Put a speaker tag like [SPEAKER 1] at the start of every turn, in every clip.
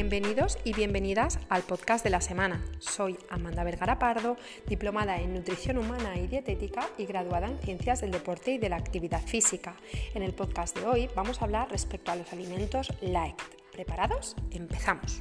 [SPEAKER 1] Bienvenidos y bienvenidas al podcast de la semana. Soy Amanda Vergara Pardo, diplomada en nutrición humana y dietética y graduada en ciencias del deporte y de la actividad física. En el podcast de hoy vamos a hablar respecto a los alimentos light. ¿Preparados? Empezamos.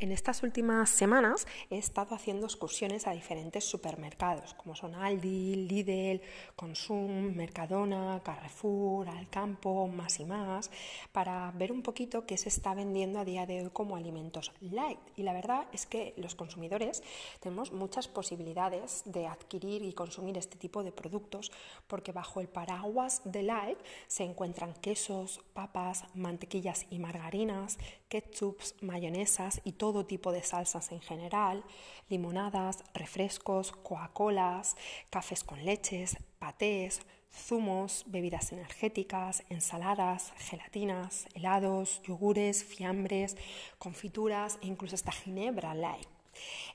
[SPEAKER 1] En estas últimas semanas he estado haciendo excursiones a diferentes supermercados, como son Aldi, Lidl, Consum, Mercadona, Carrefour, Alcampo, más y más, para ver un poquito qué se está vendiendo a día de hoy como alimentos light. Y la verdad es que los consumidores tenemos muchas posibilidades de adquirir y consumir este tipo de productos, porque bajo el paraguas de light se encuentran quesos, papas, mantequillas y margarinas, ketchups, mayonesas y todo tipo de salsas en general, limonadas, refrescos, Coca-Colas, cafés con leches, patés, zumos, bebidas energéticas, ensaladas, gelatinas, helados, yogures, fiambres, confituras e incluso hasta ginebra light.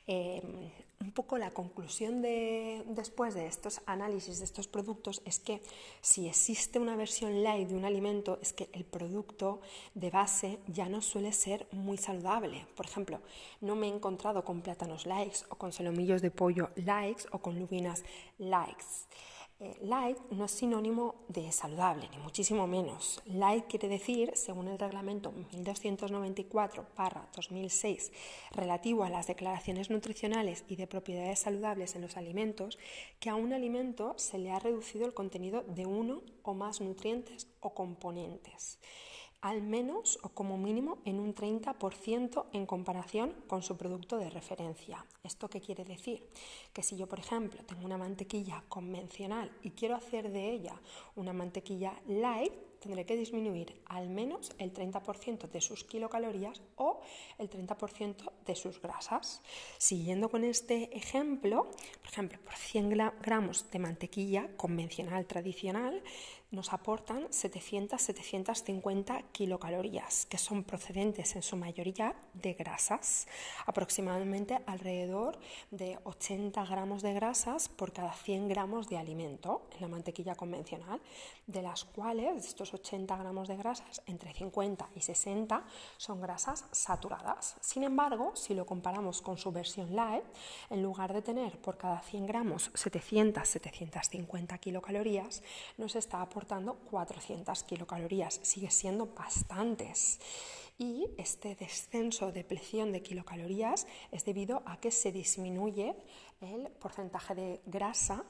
[SPEAKER 1] Em, un poco la conclusión de, después de estos análisis de estos productos es que si existe una versión light de un alimento es que el producto de base ya no suele ser muy saludable. Por ejemplo, no me he encontrado con plátanos likes o con solomillos de pollo likes o con lubinas likes. Eh, light no es sinónimo de saludable, ni muchísimo menos. Light quiere decir, según el reglamento 1294-2006, relativo a las declaraciones nutricionales y de propiedades saludables en los alimentos, que a un alimento se le ha reducido el contenido de uno o más nutrientes o componentes al menos o como mínimo en un 30% en comparación con su producto de referencia. ¿Esto qué quiere decir? Que si yo, por ejemplo, tengo una mantequilla convencional y quiero hacer de ella una mantequilla light, tendré que disminuir al menos el 30% de sus kilocalorías o el 30% de sus grasas. Siguiendo con este ejemplo, por ejemplo, por 100 gramos de mantequilla convencional tradicional, nos aportan 700-750 kilocalorías, que son procedentes en su mayoría de grasas, aproximadamente alrededor de 80 gramos de grasas por cada 100 gramos de alimento en la mantequilla convencional, de las cuales de estos 80 gramos de grasas, entre 50 y 60 son grasas saturadas. Sin embargo, si lo comparamos con su versión light, en lugar de tener por cada 100 gramos 700-750 kilocalorías, nos está aportando 400 kilocalorías. Sigue siendo bastantes. Y este descenso de presión de kilocalorías es debido a que se disminuye el porcentaje de grasa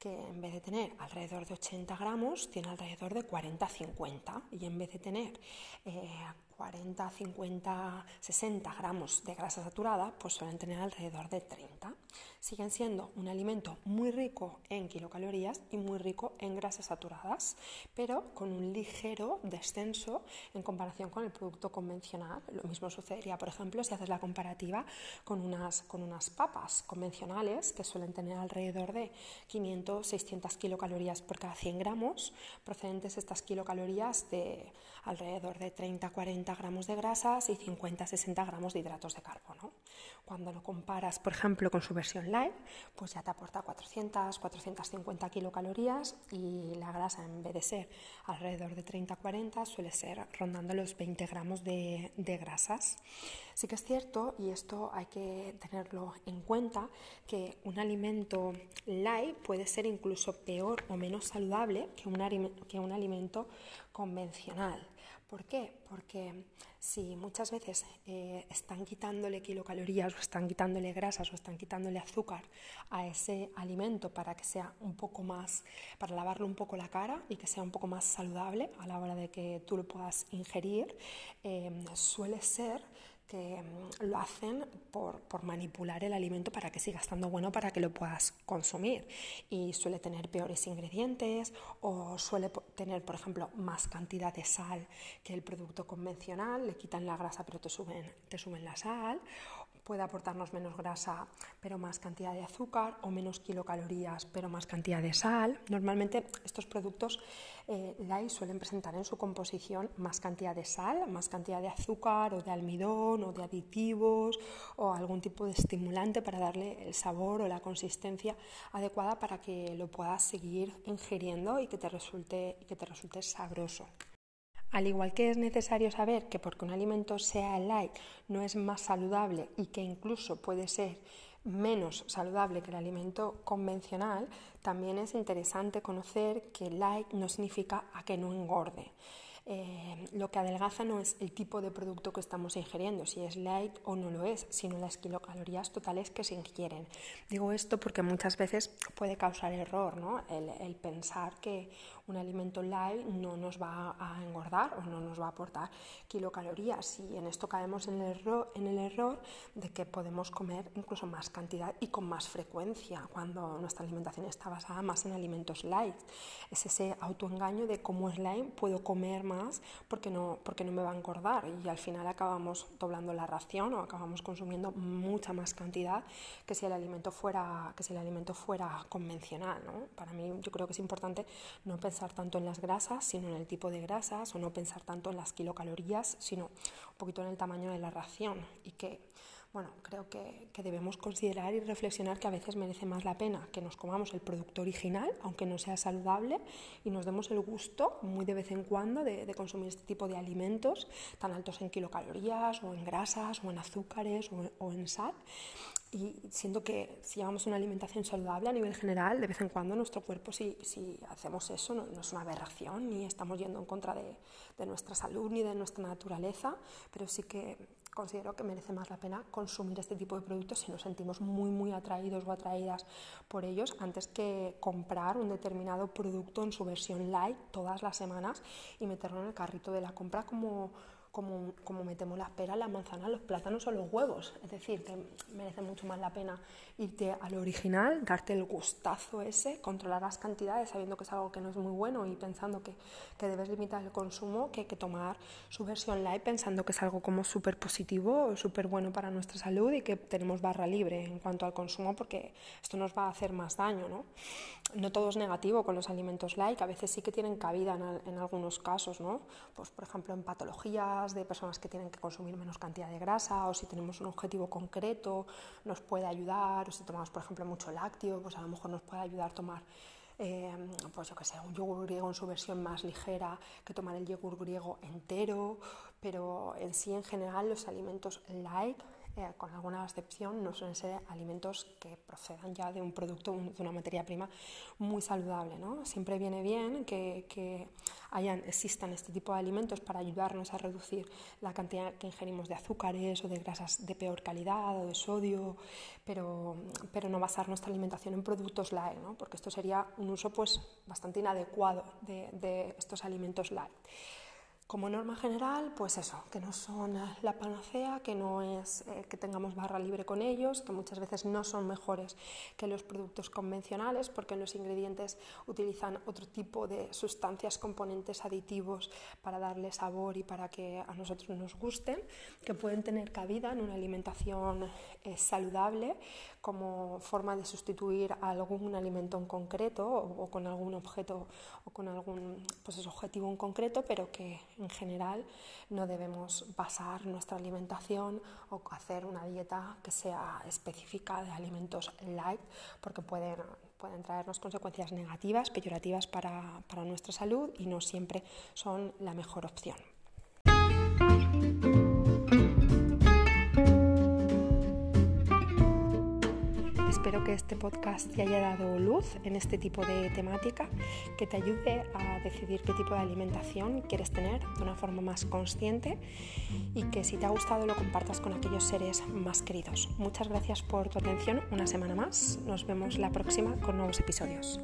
[SPEAKER 1] que en vez de tener alrededor de 80 gramos, tiene alrededor de 40-50 y en vez de tener eh, 40, 50, 60 gramos de grasa saturada, pues suelen tener alrededor de 30. Siguen siendo un alimento muy rico en kilocalorías y muy rico en grasas saturadas, pero con un ligero descenso en comparación con el producto convencional. Lo mismo sucedería, por ejemplo, si haces la comparativa con unas, con unas papas convencionales que suelen tener alrededor de 500, 600 kilocalorías por cada 100 gramos, procedentes estas kilocalorías de alrededor de 30, 40 gramos de grasas y 50-60 gramos de hidratos de carbono. Cuando lo comparas, por ejemplo, con su versión light, pues ya te aporta 400-450 kilocalorías y la grasa, en vez de ser alrededor de 30-40, suele ser rondando los 20 gramos de, de grasas. Sí que es cierto, y esto hay que tenerlo en cuenta, que un alimento light puede ser incluso peor o menos saludable que un, que un alimento convencional. ¿Por qué? Porque si muchas veces eh, están quitándole kilocalorías o están quitándole grasas o están quitándole azúcar a ese alimento para que sea un poco más, para lavarle un poco la cara y que sea un poco más saludable a la hora de que tú lo puedas ingerir, eh, suele ser que mm, lo hacen por, manipular el alimento para que siga estando bueno para que lo puedas consumir. Y suele tener peores ingredientes o suele tener, por ejemplo, más cantidad de sal que el producto convencional. Le quitan la grasa pero te suben, te suben la sal puede aportarnos menos grasa pero más cantidad de azúcar o menos kilocalorías pero más cantidad de sal. Normalmente estos productos eh, suelen presentar en su composición más cantidad de sal, más cantidad de azúcar o de almidón o de aditivos o algún tipo de estimulante para darle el sabor o la consistencia adecuada para que lo puedas seguir ingiriendo y que te resulte, que te resulte sabroso. Al igual que es necesario saber que porque un alimento sea light no es más saludable y que incluso puede ser menos saludable que el alimento convencional, también es interesante conocer que light no significa a que no engorde. Eh, lo que adelgaza no es el tipo de producto que estamos ingiriendo, si es light o no lo es, sino las kilocalorías totales que se ingieren. Digo esto porque muchas veces puede causar error, ¿no? el pensar que un alimento light no nos va a engordar o no nos va a aportar kilocalorías y en esto caemos en el error, en el error de que podemos comer incluso más cantidad y con más frecuencia cuando nuestra alimentación está basada más en alimentos light. Es ese autoengaño de cómo es light puedo comer más porque no, porque no me va a engordar y al final acabamos doblando la ración o acabamos consumiendo mucha más cantidad que si el alimento fuera, que si el alimento fuera convencional. ¿no? Para mí yo creo que es importante no pensar tanto en las grasas, sino en el tipo de grasas, o no pensar tanto en las kilocalorías, sino un poquito en el tamaño de la ración. Y que, bueno, creo que, debemos considerar y reflexionar que a veces merece más la pena que nos comamos el producto original, aunque no sea saludable, y nos demos el gusto muy de vez en cuando de, consumir este tipo de alimentos tan altos en kilocalorías, o en grasas, o en azúcares, o, o en sal. Y siento que si llevamos una alimentación saludable a nivel general, de vez en cuando nuestro cuerpo, si, si hacemos eso, no, es una aberración, ni estamos yendo en contra de, de, nuestra salud ni de nuestra naturaleza, pero sí que considero que merece más la pena consumir este tipo de productos si nos sentimos muy, muy atraídos o atraídas por ellos, antes que comprar un determinado producto en su versión light todas las semanas y meterlo en el carrito de la compra como como, como metemos las peras, las manzanas, los plátanos o los huevos. Es decir, que merece mucho más la pena irte al original, darte el gustazo ese, controlar las cantidades sabiendo que es algo que no es muy bueno y pensando que, que debes limitar el consumo, que, que tomar su versión light pensando que es algo como súper positivo, súper bueno para nuestra salud y que tenemos barra libre en cuanto al consumo porque esto nos va a hacer más daño. No, no todo es negativo con los alimentos light, a veces sí que tienen cabida en, en algunos casos, ¿no? pues, por ejemplo en patologías de personas que tienen que consumir menos cantidad de grasa o si tenemos un objetivo concreto nos puede ayudar si tomamos, por ejemplo, mucho lácteo, pues a lo mejor nos puede ayudar a tomar eh, pues yo que sé, un yogur griego en su versión más ligera que tomar el yogur griego entero, pero en sí, en general, los alimentos light eh, con alguna excepción, no suelen ser alimentos que procedan ya de un producto, de una materia prima muy saludable. ¿no? Siempre viene bien que, que hayan, existan este tipo de alimentos para ayudarnos a reducir la cantidad que ingerimos de azúcares o de grasas de peor calidad o de sodio, pero, pero no basar nuestra alimentación en productos light, ¿no? porque esto sería un uso pues, bastante inadecuado de, de estos alimentos light. Como norma general, pues eso, que no son la panacea, que no es eh, que tengamos barra libre con ellos, que muchas veces no son mejores que los productos convencionales porque los ingredientes utilizan otro tipo de sustancias, componentes aditivos para darle sabor y para que a nosotros nos gusten, que pueden tener cabida en una alimentación eh, saludable como forma de sustituir algún alimento en concreto o, con algún objeto o con algún pues objetivo en concreto, pero que en general no debemos basar nuestra alimentación o hacer una dieta que sea específica de alimentos light porque pueden, pueden traernos consecuencias negativas, peyorativas para, para nuestra salud y no siempre son la mejor opción. Espero que este podcast te haya dado luz en este tipo de temática, que te ayude a decidir qué tipo de alimentación quieres tener de una forma más consciente y que si te ha gustado lo compartas con aquellos seres más queridos. Muchas gracias por tu atención una semana más. Nos vemos la próxima con nuevos episodios.